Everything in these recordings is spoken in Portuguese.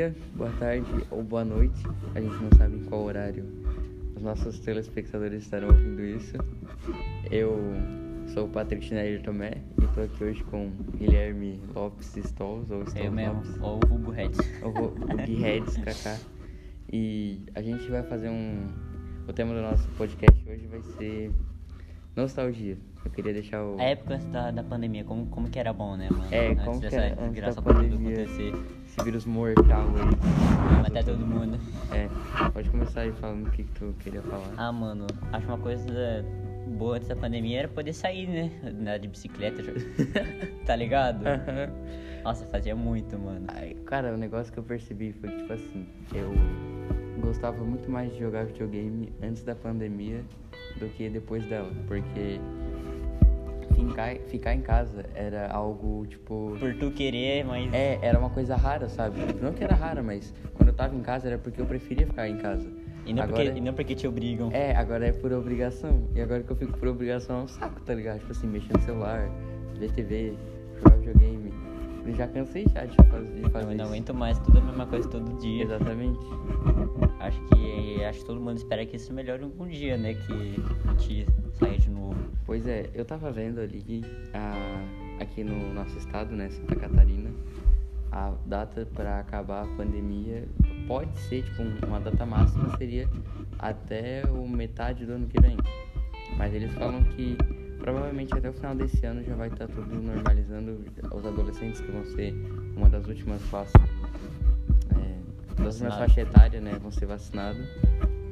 Dia, boa tarde ou boa noite. A gente não sabe em qual horário os nossos telespectadores estarão ouvindo isso. Eu sou o Patrick Schneider Tomé e estou aqui hoje com Guilherme Lopes Stolls, ou Stolls Eu mesmo, Lopes, ou o Hugo Red. ou o Gui Reds, Kaká. E a gente vai fazer um... O tema do nosso podcast hoje vai ser nostalgia. Eu queria deixar o... A época antes da, da pandemia, como, como que era bom, né, mano? É, antes como que dessa era antes da desgraça toda acontecer. Esse vírus mortal aí. Matar todo mundo. É, pode começar aí falando o que, que tu queria falar. Ah, mano, acho uma coisa boa antes da pandemia era poder sair, né? Andar de bicicleta, tá ligado? Nossa, fazia muito, mano. Ai, cara, o negócio que eu percebi foi que, tipo assim, eu gostava muito mais de jogar videogame antes da pandemia do que depois dela, porque ficar, ficar em casa era algo, tipo. Por tu querer, mas. É, era uma coisa rara, sabe? Não que era rara, mas quando eu tava em casa era porque eu preferia ficar em casa. E não, Agora- porque, e não porque te obrigam. É, agora é por obrigação. E agora que eu fico por obrigação é um saco, tá ligado? Tipo assim, mexer no celular, ver TV, jogar videogame. Eu já cansei já de fazer, de fazer não isso. aguento mais, tudo a mesma coisa todo dia. Exatamente. Acho que acho que todo mundo espera que isso melhore algum dia, né? Que a de novo. Pois é, eu tava vendo ali a, aqui no nosso estado, né, Santa Catarina, a data para acabar a pandemia pode ser, tipo, um- uma data máxima seria até o metade do ano que vem. Mas eles falam que provavelmente até o final desse ano já vai estar tudo normalizando. Os adolescentes que vão ser uma das últimas classes, é, das últimas faixas etárias, né, vão ser vacinados.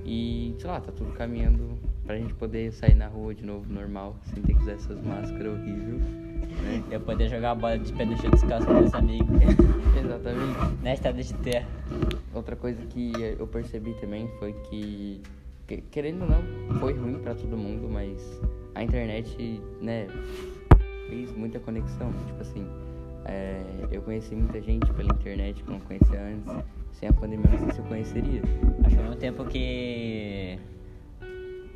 E, sei lá, tá tudo caminhando pra gente poder sair na rua de novo normal, sem ter que usar essas máscaras horríveis, né? Eu poder jogar a bola de pé no chão descalço com meus amigos. Exatamente. na estrada de terra. Outra coisa que eu percebi também foi que, que, querendo ou não, foi ruim pra todo mundo, mas a internet, né, fez muita conexão. Tipo assim, é, eu conheci muita gente pela internet que eu não conhecia antes. Sem a pandemia, eu não sei se eu conheceria. Acho que ao mesmo tempo que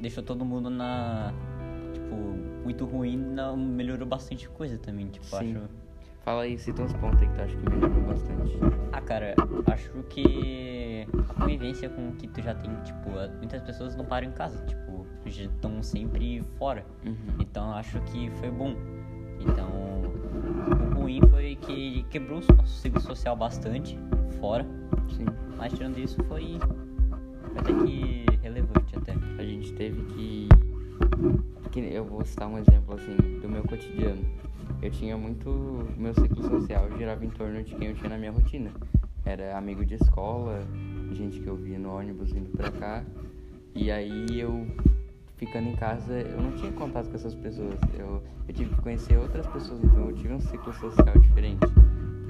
deixou todo mundo na. Tipo, muito ruim, não, melhorou bastante coisa também. Tipo, Sim. acho. Fala aí, cita uns pontos aí que tu acha que melhorou bastante. Ah, cara, acho que a convivência com o que tu já tem, tipo, muitas pessoas não param em casa, tipo, estão sempre fora. Uhum. Então acho que foi bom. Então, o ruim foi que quebrou o nosso ciclo social bastante fora. Sim. Mas tirando isso foi até que relevante até. A gente teve que. que eu vou citar um exemplo assim do meu cotidiano. Eu tinha muito. Meu ciclo social girava em torno de quem eu tinha na minha rotina. Era amigo de escola, gente que eu via no ônibus vindo pra cá. E aí eu, ficando em casa, eu não tinha contato com essas pessoas. Eu, eu tive que conhecer outras pessoas, então eu tive um ciclo social diferente.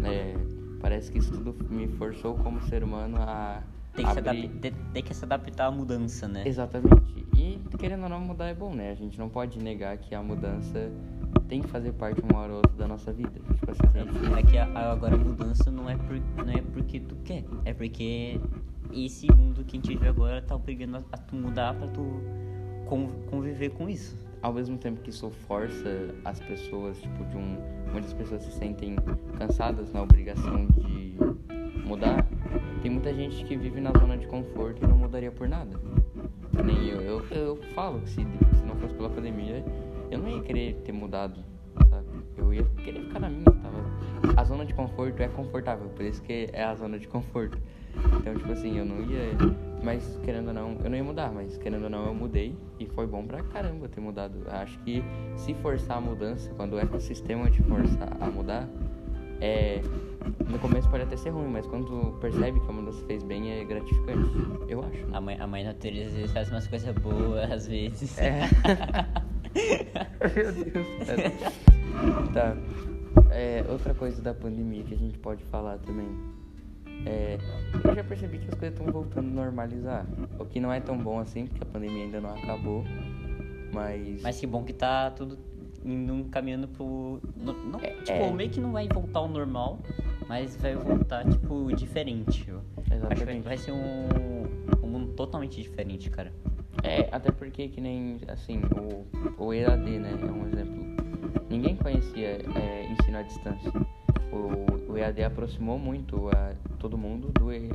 É, parece que isso tudo me forçou como ser humano a. Tem que, se abrir- tem- que se adaptar à mudança, né? Exatamente. E querendo ou não mudar é bom, né? A gente não pode negar que a mudança tem que fazer parte uma hora ou outra da nossa vida. Tipo assim, gente- É que agora a mudança não é, por, não é porque tu quer, é porque esse mundo que a gente vive agora tá obrigando a, tu mudar pra tu con- conviver com isso. ao mesmo tempo que isso força as pessoas, tipo, de um. Muitas pessoas se sentem cansadas na obrigação de mudar. Muita gente que vive na zona de conforto e não mudaria por nada. Nem eu. Eu, eu falo que se, se não fosse pela pandemia, eu não ia querer ter mudado, sabe? Eu ia querer ficar na minha, tava. A zona de conforto é confortável, por isso que é a zona de conforto. Então, tipo assim, eu não ia. Mas querendo ou não, eu não ia mudar, mas querendo ou não, eu mudei e foi bom pra caramba ter mudado. Acho que se forçar a mudança, quando o ecossistema te força a mudar, é. No começo pode até ser ruim, mas quando percebe que a mudança fez bem, é gratificante. Eu acho. né? A mãe, a mãe natureza às vezes faz umas coisas boas, às vezes. É. Meu Deus, cara. Tá. É, outra coisa da pandemia que a gente pode falar também. É, eu já percebi que as coisas estão voltando a normalizar. O que não é tão bom assim, porque a pandemia ainda não acabou. Mas. Mas que bom que tá tudo indo caminhando pro. no- não, É, tipo, é. meio que não vai voltar ao normal, mas vai voltar, tipo, diferente. Eu Acho que Exatamente. vai ser um, um mundo totalmente diferente, cara. É, até porque que nem, assim, o, o EAD, né, é um exemplo. Ninguém conhecia é, ensino à distância. o, o EAD aproximou muito a, todo mundo do E-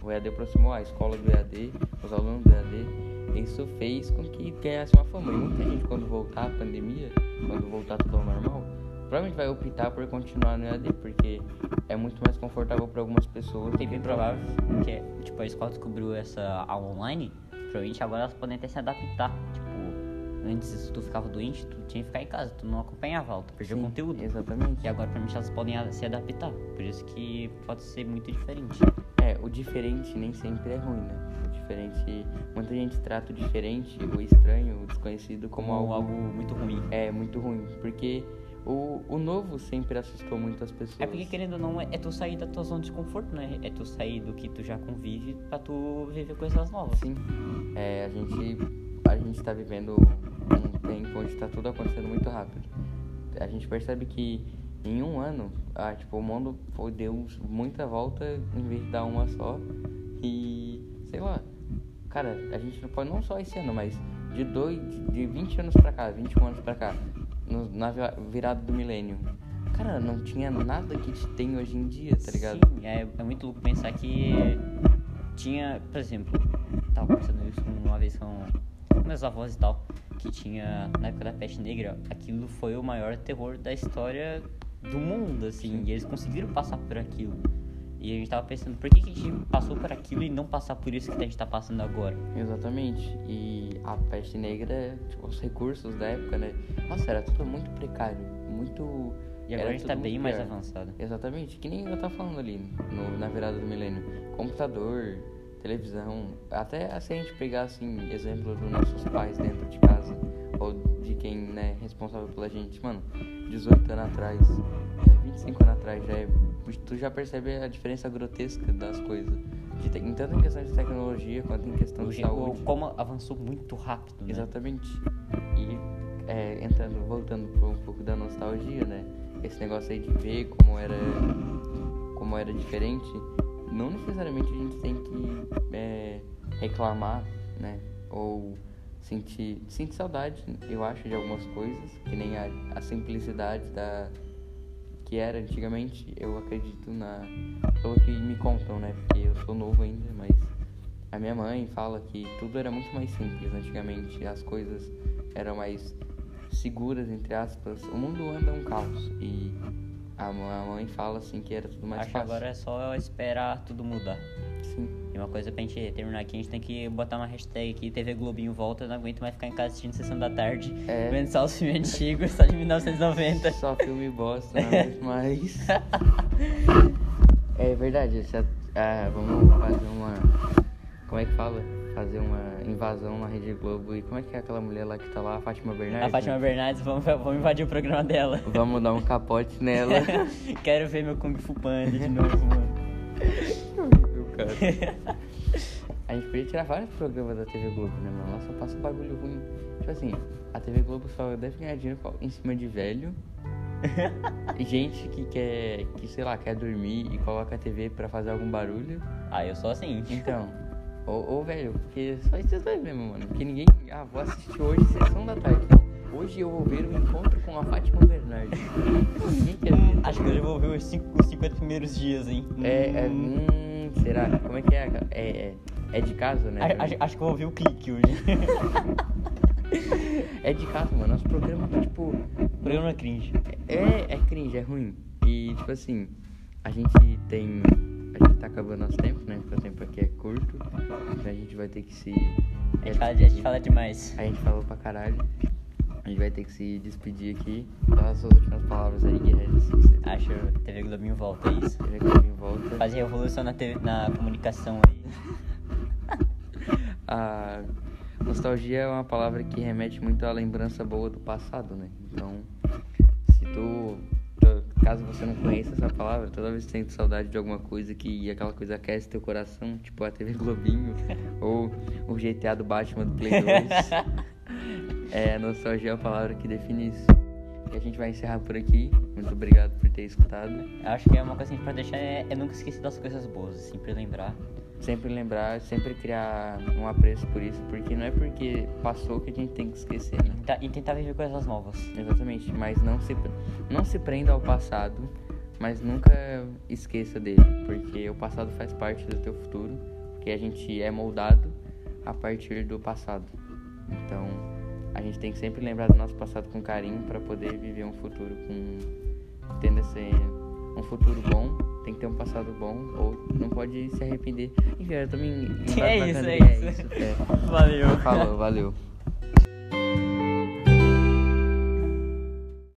o EAD aproximou a escola do EAD, os alunos do EAD. Isso fez com que ganhasse uma fama. E muita gente, quando voltar a pandemia, quando voltar tudo ao normal, provavelmente vai optar por continuar no EAD, porque é muito mais confortável para algumas pessoas. É bem provável que, tipo, a escola descobriu essa aula online, provavelmente agora elas podem até se adaptar. Tipo, antes se tu ficava doente, tu tinha que ficar em casa, tu não acompanhava a aula, tu perdia o Sim, conteúdo. Exatamente. E agora, provavelmente, elas podem se adaptar. Por isso que pode ser muito diferente. É, o diferente nem sempre é ruim, né? O diferente. Muita gente trata o diferente, o estranho, o desconhecido como, Como algo, algo muito ruim. é muito ruim. Porque o, o novo sempre assustou muito as pessoas. É porque, querendo ou não, é é tu sair da tua zona de conforto, né? É tu sair do que tu já convive pra tu viver coisas novas. Sim. É, a gente. A gente tá vivendo um tempo onde tá tudo acontecendo muito rápido. A gente percebe que em um ano, ah, tipo, o mundo foi, deu muita volta em vez de dar uma só. E sei lá. Cara, a gente não pode não só esse ano, mas de dois, de 20 anos pra cá, 21 anos pra cá, no- na vi- virada do milênio. Cara, não tinha nada que tem hoje em dia, tá ligado? Sim, é, é muito louco pensar que tinha, por exemplo, tava conversando isso uma vez com meus avós e tal, que tinha, na época da peste negra, aquilo foi o maior terror da história do mundo, assim, e eles conseguiram passar por aquilo. E a gente tava pensando, por que, que a gente passou por aquilo e não passar por isso que a gente tá passando agora? Exatamente. E a peste negra, tipo, os recursos da época, né? Nossa, era tudo muito precário, muito. E agora era a gente tá bem muito mais pior. avançado. Exatamente, que nem eu tava falando ali no- na virada do milênio. Computador, televisão, até se a gente pegar assim, exemplo dos nossos pais dentro de casa, ou de quem né, é responsável pela gente, mano, 18 anos atrás, é, 25 anos atrás, já é, tu já percebe a diferença grotesca das coisas. De te- tanto em questão de tecnologia quanto em questão O, de saúde. como avançou muito rápido, né? Exatamente. E é, entrando, voltando para um pouco da nostalgia, né? Esse negócio aí de ver como era, como era diferente, não necessariamente a gente tem que é, reclamar, né? Ou sentir, sentir saudade, eu acho, de algumas coisas, que nem a, a simplicidade da que era antigamente, eu acredito na pelo que me contam, né? Porque eu sou novo ainda, mas a minha mãe fala que tudo era muito mais simples antigamente, as coisas eram mais seguras, entre aspas. O mundo anda um caos e a mãe fala assim que era tudo mais Acho que fácil. agora é só esperar tudo mudar. Sim, E uma coisa pra gente terminar aqui, a gente tem que botar uma hashtag aqui, TV Globinho volta, eu não aguento mais ficar em casa assistindo Sessão da Tarde, É. vendo só os filmes antigos, só de 1990. só filme bosta, aguento mais. é verdade, essa, ah, vamos fazer uma. Como é que fala? Fazer uma invasão na Rede Globo. E como é que é aquela mulher lá que tá lá, a Fátima Bernardes? A Fátima Bernardes, vamos, vamos invadir o programa dela. Vamos dar um capote nela. Quero ver meu Kung Fu Panda de novo, mano. Meu cara. A gente podia tirar vários programas da TV Globo, né, mano? Ela só passa bagulho ruim. Tipo assim, a TV Globo só deve ganhar dinheiro em cima de velho. Gente que quer, que sei lá, quer dormir e coloca a TV pra fazer algum barulho. Ah, eu sou assim. Então, ou, ou velho, porque só esses dois mesmo, mano. Porque ninguém. Ah, vou assistir hoje sessão da tarde. Não. Hoje eu vou ver o encontro com a Fátima Bernardes. Ninguém quer ver. Acho que hoje eu vou ver os, cinco, os 50 primeiros dias, hein? É, é. Hum, será? Como é que é? É, é, é de casa, né? a- acho, acho que eu vou ver o clique hoje. É de casa, mano. Nosso programa tá tipo. programa cringe. É, é cringe, é ruim. E tipo assim, a gente tem. Gente tá acabando nosso tempo, né? Porque o tempo aqui é curto. Então a gente vai ter que se. A gente, fala, a gente fala demais. A gente falou pra caralho. A gente vai ter que se despedir aqui. Dá as suas últimas palavras aí, guerreiros. se você tem. Acho que TV Globinho volta, é isso. Que em volta. Fazer revolução na, TV, na comunicação aí. A nostalgia é uma palavra que remete muito à lembrança boa do passado, né? Então, caso você não conheça essa palavra, toda vez que sente saudade de alguma coisa que aquela coisa aquece teu coração, tipo a TV Globinho ou o GTA do Batman do Play 2, é, nostalgia é a palavra que define isso. E a gente vai encerrar por aqui. Muito obrigado por ter escutado. Acho que é uma coisa que a gente pode deixar é, é nunca esquecer das coisas boas, sempre lembrar. Sempre lembrar, sempre criar um apreço por isso, porque não é porque passou que a gente tem que esquecer, né? Tá- E tentar viver coisas novas. Exatamente, mas não se, não se prenda ao passado, mas nunca esqueça dele, porque o passado faz parte do teu futuro, porque a gente é moldado a partir do passado. Então, a gente tem que sempre lembrar do nosso passado com carinho para poder viver um futuro com tendo esse um futuro bom, tem que ter um passado bom ou não pode se arrepender. Enfim, eu tô me É isso, é é isso. isso. É. Valeu. Falou, valeu.